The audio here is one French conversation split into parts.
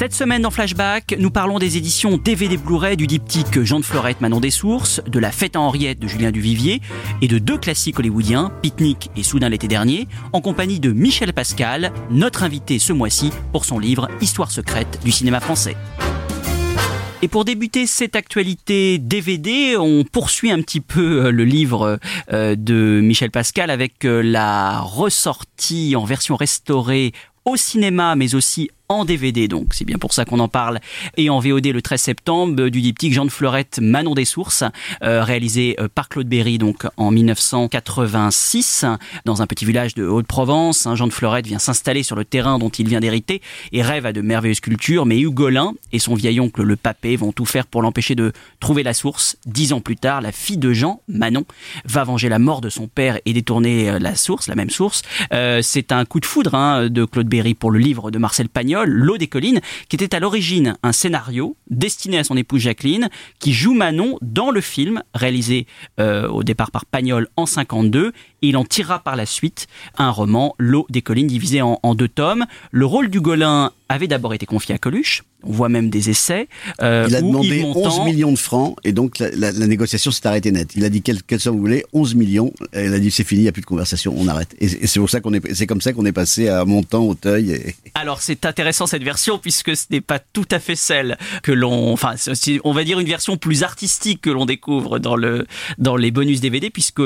Cette semaine dans Flashback, nous parlons des éditions DVD Blu-ray du diptyque Jean de Florette Manon des Sources, de La Fête à Henriette de Julien Duvivier et de deux classiques hollywoodiens, Picnic et Soudain l'été dernier, en compagnie de Michel Pascal, notre invité ce mois-ci pour son livre Histoire secrète du cinéma français. Et pour débuter cette actualité DVD, on poursuit un petit peu euh, le livre euh, de Michel Pascal avec euh, la ressortie en version restaurée au cinéma, mais aussi en DVD, donc c'est bien pour ça qu'on en parle, et en VOD le 13 septembre du diptyque Jean de Fleurette Manon des Sources, euh, réalisé euh, par Claude Berry donc en 1986 dans un petit village de Haute-Provence. Jean de Fleurette vient s'installer sur le terrain dont il vient d'hériter et rêve à de merveilleuses sculptures, mais Hugolin et son vieil oncle le papé vont tout faire pour l'empêcher de trouver la source. Dix ans plus tard, la fille de Jean, Manon, va venger la mort de son père et détourner euh, la source, la même source. C'est un coup de foudre hein, de Claude Berry pour le livre de Marcel Pagnol, L'eau des collines, qui était à l'origine un scénario destiné à son épouse Jacqueline, qui joue Manon dans le film réalisé euh, au départ par Pagnol en 52. Il en tirera par la suite un roman, L'eau des collines, divisé en, en deux tomes. Le rôle du Golin avait d'abord été confié à Coluche. On voit même des essais. euh, Il a demandé Yves Montand- 11 millions de francs et donc la, la- la négociation s'est arrêtée net. Il a dit quelle, quelle somme vous voulez 11 millions. Et il a dit c'est fini, il n'y a plus de conversation, on arrête. Et, et c'est pour ça qu'on est, c'est comme ça qu'on est passé à Montant, Auteuil. Et... Alors c'est intéressant cette version puisque ce n'est pas tout à fait celle que l'on, enfin c'est- on va dire une version plus artistique que l'on découvre dans le dans les bonus DVD puisque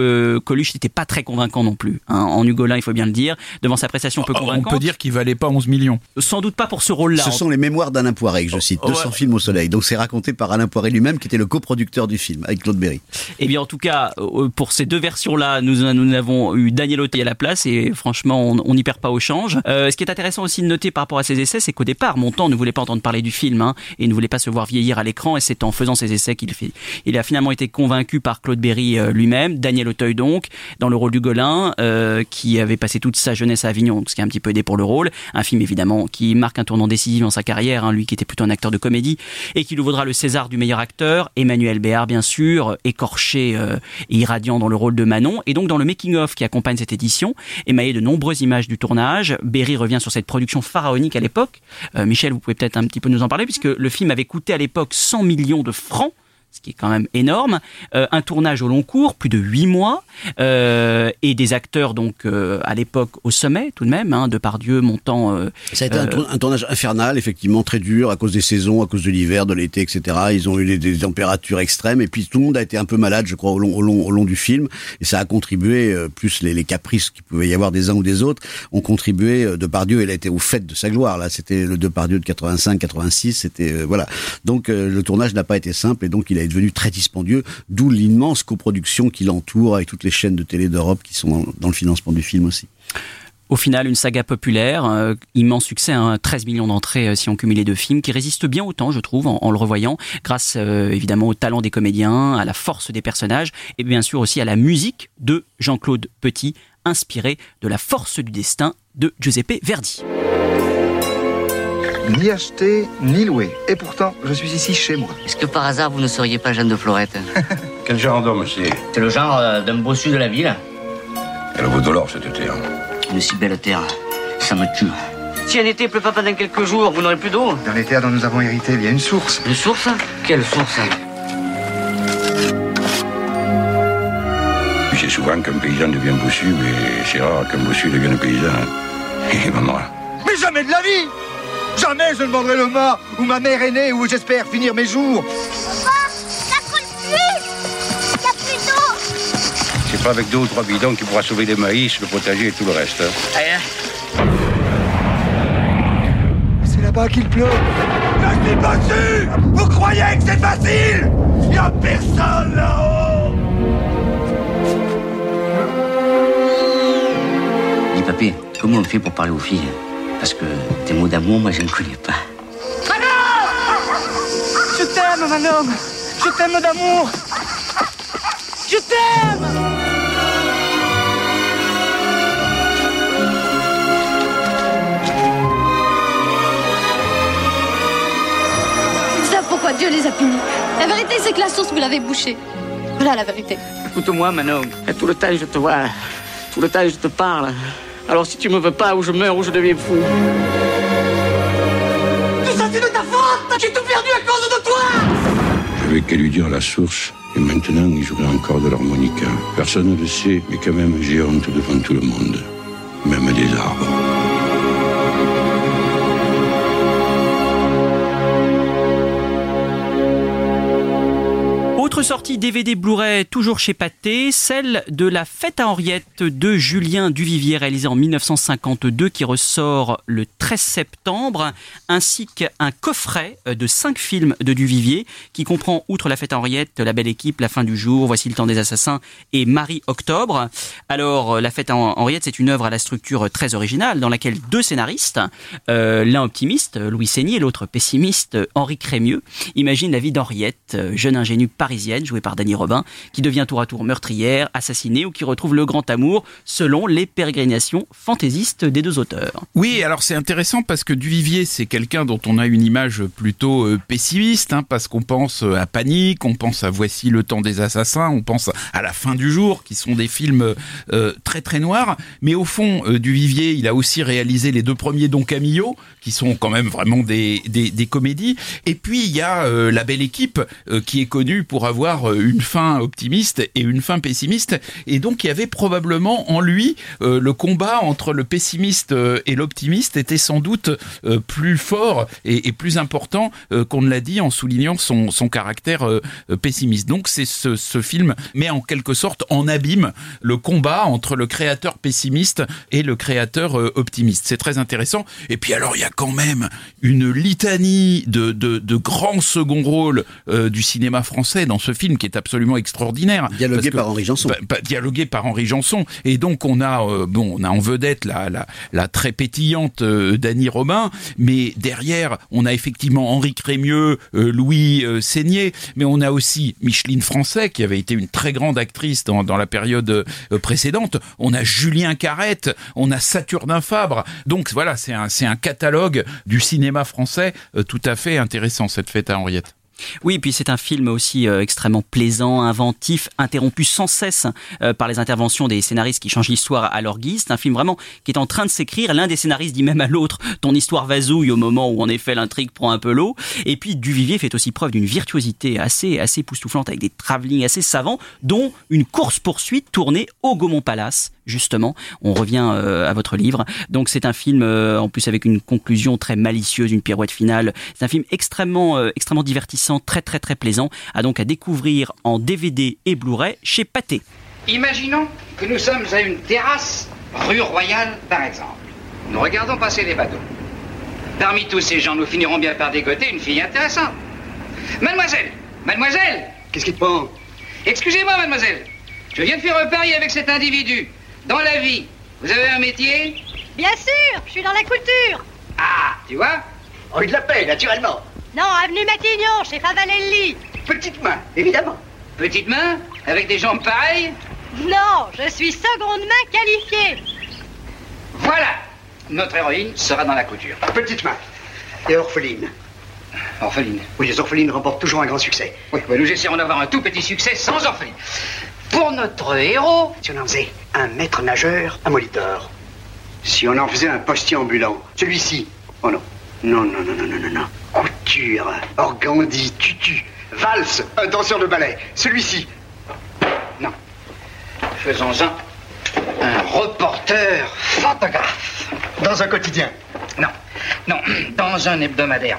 Coluche n'était pas très convaincant non plus. hein. En Hugolin, il faut bien le dire, devant sa prestation peu On convaincante. peut dire qu'il valait pas 11 millions. Sans doute pas pour ce rôle-là. Ce sont les mémoires d'Alain Poiré que je cite, Oh, 200 ouais. films au soleil. Donc c'est raconté par Alain Poiré lui-même qui était le coproducteur du film avec Claude Berry. Eh bien, en tout cas, euh, pour ces deux versions-là, nous, nous avons eu Daniel Auteuil à la place et franchement, on n'y perd pas au change. Euh, ce qui est intéressant aussi de noter par rapport à ces essais, c'est qu'au départ, Montand ne voulait pas entendre parler du film hein, et ne voulait pas se voir vieillir à l'écran et c'est en faisant ces essais qu'il fait. Il a finalement été convaincu par Claude Berry euh, lui-même, Daniel Auteuil donc, dans le rôle du Golin, euh, qui avait passé toute sa jeunesse à Avignon, ce qui a un petit peu aidé pour le rôle. Un film évidemment qui marque un tournant décisif dans sa carrière, hein, lui qui était plutôt un acteur de comédie et qui lui vaudra le César du meilleur acteur. Emmanuel Béard, bien sûr, écorché euh, et irradiant dans le rôle de Manon. Et donc, dans le making-of qui accompagne cette édition, émaillé de nombreuses images du tournage, Berry revient sur cette production pharaonique à l'époque. Euh, Michel, vous pouvez peut-être un petit peu nous en parler, puisque le film avait coûté à l'époque 100 millions de francs ce qui est quand même énorme, Euh, un tournage au long cours, plus de huit mois, euh, et des acteurs donc euh, à l'époque au sommet tout de même, hein, Depardieu, Montand. euh, Ça a été un, tour- un tournage infernal, effectivement, très dur à cause des saisons, à cause de l'hiver, de l'été, etc. Ils ont eu des, des températures extrêmes et puis tout le monde a été un peu malade, je crois, au long, au long, au long du film. Et ça a contribué, plus les, les caprices qu'il pouvait y avoir des uns ou des autres, ont contribué. Depardieu, il a été au fait de sa gloire. Là, c'était le Depardieu de 85, 86. C'était voilà. Donc le tournage n'a pas été simple et donc il est devenu très dispendieux. D'où l'immense coproduction qui l'entoure avec toutes les chaînes de télé d'Europe qui sont dans, le financement du film aussi. Au final, une saga populaire, euh, immense succès, hein, 13 millions d'entrées euh, si on cumule les deux films, qui résiste bien au temps, je trouve, en, le revoyant, grâce euh, évidemment au talent des comédiens, à la force des personnages, et bien sûr aussi à la musique de Jean-Claude Petit, inspiré de la force du destin de Giuseppe Verdi. Ni acheté, ni loué. Et pourtant, je suis ici chez moi. Est-ce que par hasard vous ne seriez pas Jeanne de Florette Quel genre d'homme c'est C'est le genre euh, d'un bossu de la ville. Elle vaut de l'or cette terre. Une si belle terre, ça me tue. Si un été pleut pas pendant quelques jours, vous n'aurez plus d'eau Dans les terres dont nous avons hérité, il y a une source. Une source Quelle source C'est souvent qu'un paysan devient bossu, mais c'est rare qu'un bossu devienne paysan. Et maman. Mais jamais de la vie Jamais je ne vendrai le mât où ma mère est née, où j'espère finir mes jours. C'est pas avec deux ou trois bidons qui pourra sauver les maïs, le potager et tout le reste. hein. C'est là-bas qu'il pleut. Je suis bossu Vous croyez que c'est facile? Il a personne là-haut Dis papé, comment on fait pour parler aux filles Parce que tes mots d'amour, moi je ne connais pas. Je t'aime, Manon Je t'aime d'amour Je t'aime Ils savent pourquoi Dieu les a punis? La vérité, c'est que la source, vous l'avez bouchée. Voilà la vérité. Écoute-moi, Manon. Tout le temps, je te vois. Tout le temps, je te parle. Alors si tu me veux pas, ou je meurs, ou je deviens fou. Tout ça, c'est de ta faute J'ai tout perdu à cause de toi J'avais qu'à lui dire la source. Et maintenant, il jouerait encore de l'harmonica. Personne ne le sait, mais quand même, j'ai honte devant tout le monde. Même des arbres. DVD Blu-ray toujours chez Pathé, celle de La Fête à Henriette de Julien Duvivier réalisée en 1952 qui ressort le 13 septembre, ainsi qu'un coffret de 5 films de Duvivier qui comprend, outre La Fête à Henriette, La Belle Équipe, La Fin du Jour, Voici le temps des assassins et Marie Octobre. Alors, La Fête à Henriette, c'est une œuvre à la structure très originale dans laquelle deux scénaristes, euh, l'un optimiste, Louis Seigny, et l'autre pessimiste, Henri Crémieux, imaginent la vie d'Henriette, jeune ingénue parisienne, jouée par Dany Robin, qui devient tour à tour meurtrière, assassinée ou qui retrouve le grand amour selon les pérégrinations fantaisistes des deux auteurs. Oui, alors c'est intéressant parce que Duvivier, c'est quelqu'un dont on a une image plutôt euh, pessimiste, hein, parce qu'on pense euh, à Panique, on pense à Voici le temps des assassins, on pense à La fin du jour, qui sont des films euh, très très noirs. Mais au fond, euh, Duvivier, il a aussi réalisé les deux premiers Don Camillo, qui sont quand même vraiment des, des, comédies. Et puis il y a La Belle Équipe, qui est connue pour avoir euh, une fin optimiste et une fin pessimiste. Et donc il y avait probablement en lui euh, le combat entre le pessimiste euh, et l'optimiste était sans doute plus fort et, plus important qu'on ne l'a dit en soulignant son, son caractère pessimiste. Donc c'est ce, film met en quelque sorte en abîme le combat entre le créateur pessimiste et le créateur optimiste. C'est très intéressant. Et puis alors il y a quand même une litanie de, de, de grands second rôles du cinéma français dans ce film qui est absolument extraordinaire. Dialogué que- par Henri Janson. Bah, bah, dialogué par Henri Janson. Et donc on a euh, bon, on a en vedette la la, la très pétillante euh, Dany Robin, mais derrière on a effectivement Henri Crémieux, euh, Louis euh, Seigné, mais on a aussi Micheline Français qui avait été une très grande actrice dans, dans la période euh, précédente. On a Julien Carrette, on a Saturnin Fabre. Donc voilà, c'est un c'est un catalogue du cinéma français euh, tout à fait intéressant cette fête à Henriette. Oui, puis c'est un film aussi euh, extrêmement plaisant, inventif, interrompu sans cesse euh, par les interventions des scénaristes qui changent l'histoire à leur guise. C'est un film vraiment qui est en train de s'écrire. L'un des scénaristes dit même à l'autre ton histoire vasouille au moment où en effet l'intrigue prend un peu l'eau. Et puis Duvivier fait aussi preuve d'une virtuosité assez assez avec des travelling assez savants, dont une course poursuite tournée au Gaumont Palace. Justement, on revient euh, à votre livre. Donc c'est un film en plus avec une conclusion très malicieuse, une pirouette finale. C'est un film extrêmement extrêmement divertissant, très très très plaisant. À donc à découvrir en DVD et Blu-ray chez Pathé. Imaginons que nous sommes à une terrasse, rue Royale par exemple. Nous regardons passer les bateaux. Parmi tous ces gens, nous finirons bien par dégoter une fille intéressante. Mademoiselle Mademoiselle Qu'est-ce qui te prend? Excusez-moi, mademoiselle. Je viens de faire un pari avec cet individu. Dans la vie, vous avez un métier? Bien sûr, je suis dans la couture. Ah, tu vois? Rue de la paix, naturellement. Non, avenue Matignon, chez Favalelli. Petite main, évidemment. Petite main Avec des jambes pareilles Non, je suis seconde main qualifiée. Voilà Notre héroïne sera dans la couture. Petite main. Et orpheline. Orpheline Oui, les orphelines remportent toujours un grand succès. Oui, bah, nous essaierons d'avoir un tout petit succès sans orpheline. Pour notre héros, Si on en faisait un maître nageur à Molitor. Si on en faisait un postier ambulant, celui-ci. Oh non. Non, non, non, non, non, non, non. Couture, organdie, tutu, valse, un danseur de ballet. Celui-ci. Non. Faisons-en un reporter photographe. Dans un quotidien. Non, non, dans un hebdomadaire.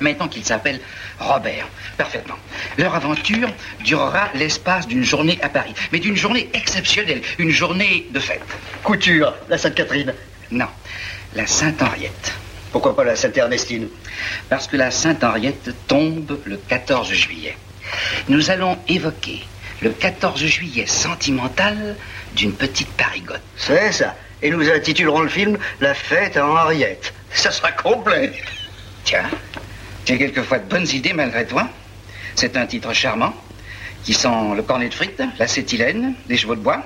Mettons qu'il s'appelle Robert. Parfaitement. Leur aventure durera l'espace d'une journée à Paris. Mais d'une journée exceptionnelle. Une journée de fête. Couture, la Sainte-Catherine. Non, la Sainte-Henriette. Pourquoi pas la Sainte-Ernestine Parce que la Sainte-Henriette tombe le 14 juillet. Nous allons évoquer le 14 juillet sentimental d'une petite parigote. C'est ça. Et nous intitulerons le film La fête à Henriette. Ça sera complet. Tiens, tu as quelquefois de bonnes idées malgré toi. C'est un titre charmant qui sent le cornet de frites, l'acétylène, les chevaux de bois.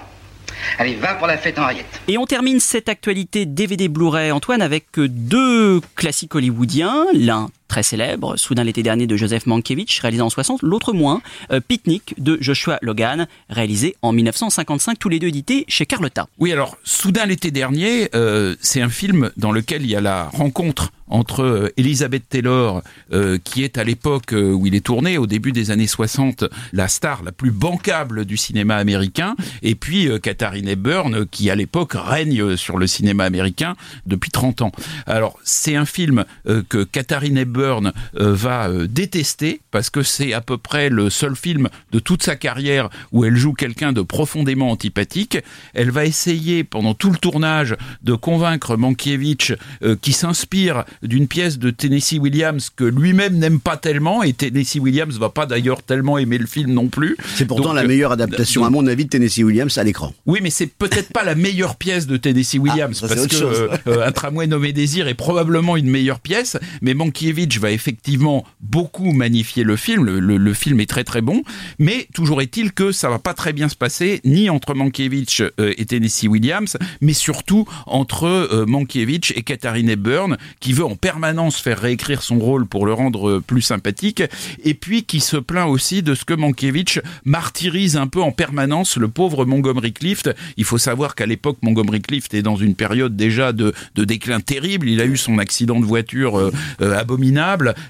Allez, va pour la fête Henriette. Et on termine cette actualité DVD Blu-ray, Antoine, avec deux classiques hollywoodiens. L'un très célèbre, Soudain l'été dernier de Joseph Mankiewicz, réalisé en 60, l'autre moins, euh, Picnic de Joshua Logan, réalisé en 1955, tous les deux édités chez Carlotta. Oui, alors Soudain l'été dernier, euh, c'est un film dans lequel il y a la rencontre entre euh, Elizabeth Taylor, euh, qui est à l'époque où il est tourné, au début des années 60, la star la plus bancable du cinéma américain, et puis Katharine Hepburn, qui à l'époque règne sur le cinéma américain depuis 30 ans. Alors c'est un film que Katharine Hepburn euh, va euh, détester, parce que c'est à peu près le seul film de toute sa carrière où elle joue quelqu'un de profondément antipathique. Elle va essayer pendant tout le tournage de convaincre Mankiewicz, euh, qui s'inspire d'une pièce de Tennessee Williams que lui-même n'aime pas tellement et Tennessee Williams va pas d'ailleurs tellement aimer le film non plus. C'est pourtant Donc, la meilleure adaptation, donc- à mon avis, de Tennessee Williams à l'écran. oui, mais c'est peut-être pas la meilleure pièce de Tennessee Williams Ah, c'est parce que euh, Un tramway nommé Désir est probablement une meilleure pièce, mais Mankiewicz va effectivement beaucoup magnifier le film. Le, film est très très bon, mais toujours est-il que ça va pas très bien se passer ni entre Mankiewicz euh, et Tennessee Williams, mais surtout entre euh, Mankiewicz et Katharine Hepburn, qui veut en permanence faire réécrire son rôle pour le rendre euh, plus sympathique, et puis qui se plaint aussi de ce que Mankiewicz martyrise un peu en permanence le pauvre Montgomery Clift. Il faut savoir qu'à l'époque, Montgomery Clift est dans une période déjà de, de déclin terrible. Il a eu son accident de voiture euh,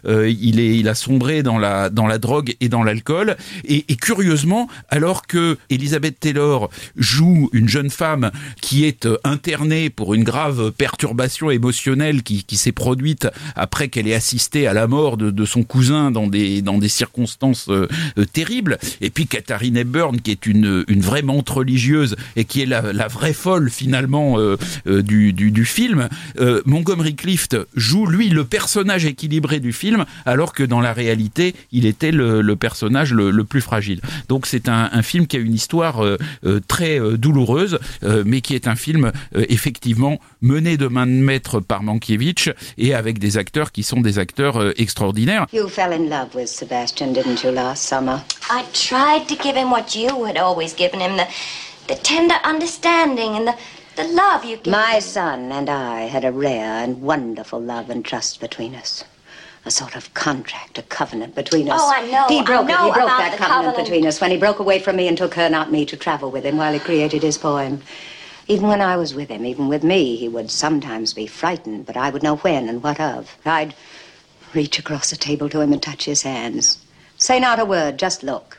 Euh, il, a sombré dans la, dans la drogue et dans l'alcool. Et, curieusement, alors que Elizabeth Taylor joue une jeune femme qui est euh, internée pour une grave perturbation émotionnelle qui, qui s'est produite après qu'elle ait assisté à la mort de, son cousin dans des, dans des circonstances euh, terribles. Et puis Katharine Hepburn, qui est une, une vraie mente religieuse et qui est la, vraie folle finalement du, du, du film. Montgomery Clift joue lui le personnage équilibré du film, alors que dans la réalité, il était le, le personnage le, le plus fragile. Donc c'est un, un film qui a une histoire euh, euh, très euh, douloureuse, euh, mais qui est un film euh, effectivement mené de main de maître par Mankiewicz et avec des acteurs qui sont des acteurs euh, extraordinaires. You fell in love with Sebastian, didn't you, last summer? I tried to give him what you had always given him the, the tender understanding and the, the love you give My him. son and I had a rare and wonderful love and trust between us. A sort of contract, a covenant between us. Oh, I know, He I broke it. know He broke about that covenant, covenant. between us when he broke away from me and took her, not me, to travel with him while he created his poem. Even when I was with him, even with me, he would sometimes be frightened, but I would know when and what of. I'd reach across the table to him and touch his hands. Say not a word, just look.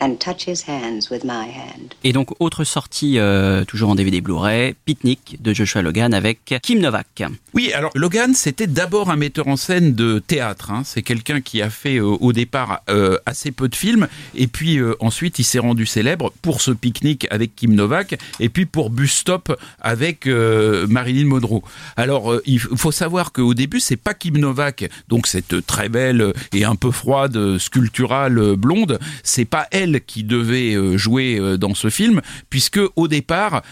And touch his hands with my hand. Et donc, autre sortie, euh, toujours en DVD Blu-ray, Picnic de Joshua Logan avec Kim Novak. Oui, alors Logan, c'était d'abord un metteur en scène de théâtre. hein. C'est quelqu'un qui a fait euh, au départ euh, assez peu de films, et puis euh, ensuite il s'est rendu célèbre pour ce pique-nique avec Kim Novak, et puis pour Bus Stop avec euh, Marilyn Monroe. Alors euh, il faut savoir qu'au début c'est pas Kim Novak, donc cette très belle et un peu froide sculpturale blonde, c'est pas elle qui devait euh, jouer dans ce film, puisque au départ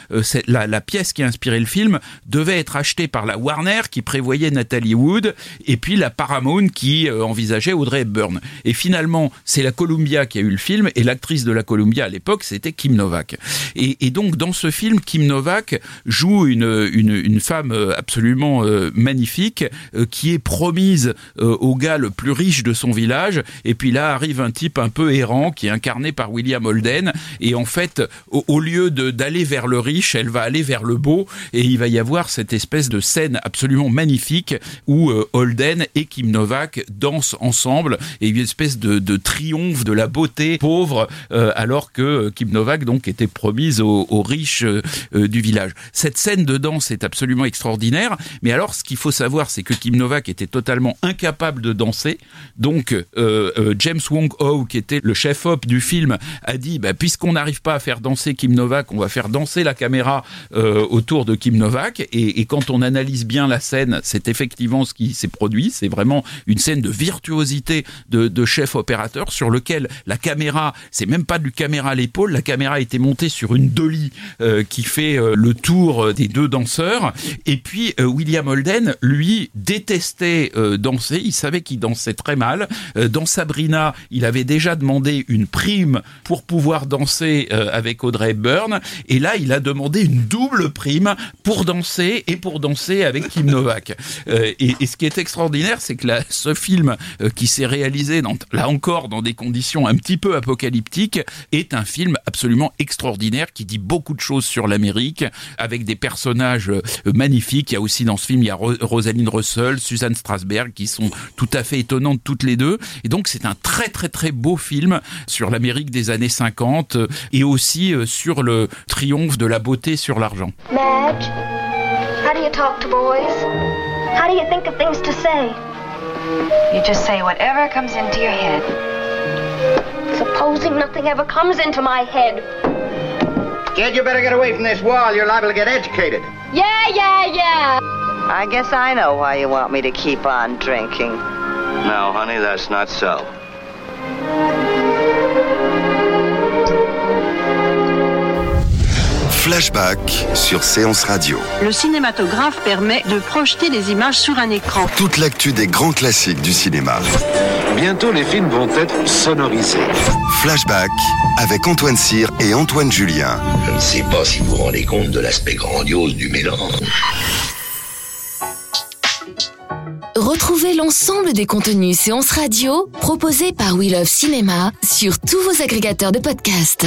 la, la pièce qui a inspiré le film devait être achetée par la Warner qui prévoyait Nathalie Wood et puis la Paramount qui euh, envisageait Audrey Hepburn. Et finalement, c'est la Columbia qui a eu le film et l'actrice de la Columbia à l'époque, c'était Kim Novak. Et, donc dans ce film, Kim Novak joue une, une, femme euh, absolument euh, magnifique qui est promise au gars le plus riche de son village. Et puis là arrive un type un peu errant qui est incarné par William Holden. Et en fait, au, au lieu d'aller vers le riche, elle va aller vers le beau. Et il va y avoir cette espèce de scène absolument magnifique où euh, Holden et Kim Novak dansent ensemble et une espèce de, de triomphe de la beauté pauvre euh, alors que euh, Kim Novak donc était promise aux, riches du village. Cette scène de danse est absolument extraordinaire. Mais alors, ce qu'il faut savoir, c'est que Kim Novak était totalement incapable de danser. Donc, James Wong Ho, qui était le chef op du film, a dit bah, puisqu'on n'arrive pas à faire danser Kim Novak, on va faire danser la caméra autour de Kim Novak. Et, et quand on analyse bien la scène, c'est effectivement ce qui s'est produit. C'est vraiment une scène de virtuosité de, chef opérateur sur lequel la caméra, c'est même pas du caméra à l'épaule, la caméra a été montée sur une dolly euh, qui fait euh, le tour euh, des deux danseurs. Et puis William Holden, lui, détestait danser. Il savait qu'il dansait très mal. Dans Sabrina, il avait déjà demandé une prime pour pouvoir danser avec Audrey Hepburn. Et là, il a demandé une double prime pour danser et pour danser avec Kim Novak. Euh, et, ce qui est extraordinaire, c'est que ce film euh, qui s'est réalisé, là encore, dans des conditions un petit peu apocalyptiques, est un film absolument extraordinaire qui dit beaucoup de choses sur l'Amérique, avec des personnages euh, magnifiques. Il y a aussi dans ce film, il y a Ro- Rosalind Russell, Suzanne Strasberg, qui sont tout à fait étonnantes toutes les deux. Et donc, c'est un très très très beau film sur l'Amérique des années 50 euh, et aussi sur le triomphe de la beauté sur l'argent. Talk to boys? How do you think of things to say? You just say whatever comes into your head. Supposing nothing ever comes into my head. Kid, you better get away from this wall. You're liable to get educated. Yeah, yeah, yeah. I guess I know why you want me to keep on drinking. No, honey, that's not so. Flashback sur Séance Radio. Le cinématographe permet de projeter des images sur un écran. Toute l'actu des grands classiques du cinéma. Bientôt, les films vont être sonorisés. Flashback avec Antoine Cyr et Antoine Julien. Je ne sais pas si vous vous rendez compte de l'aspect grandiose du mélange. Retrouvez l'ensemble des contenus séances radio proposés par We Love Cinéma sur tous vos agrégateurs de podcasts.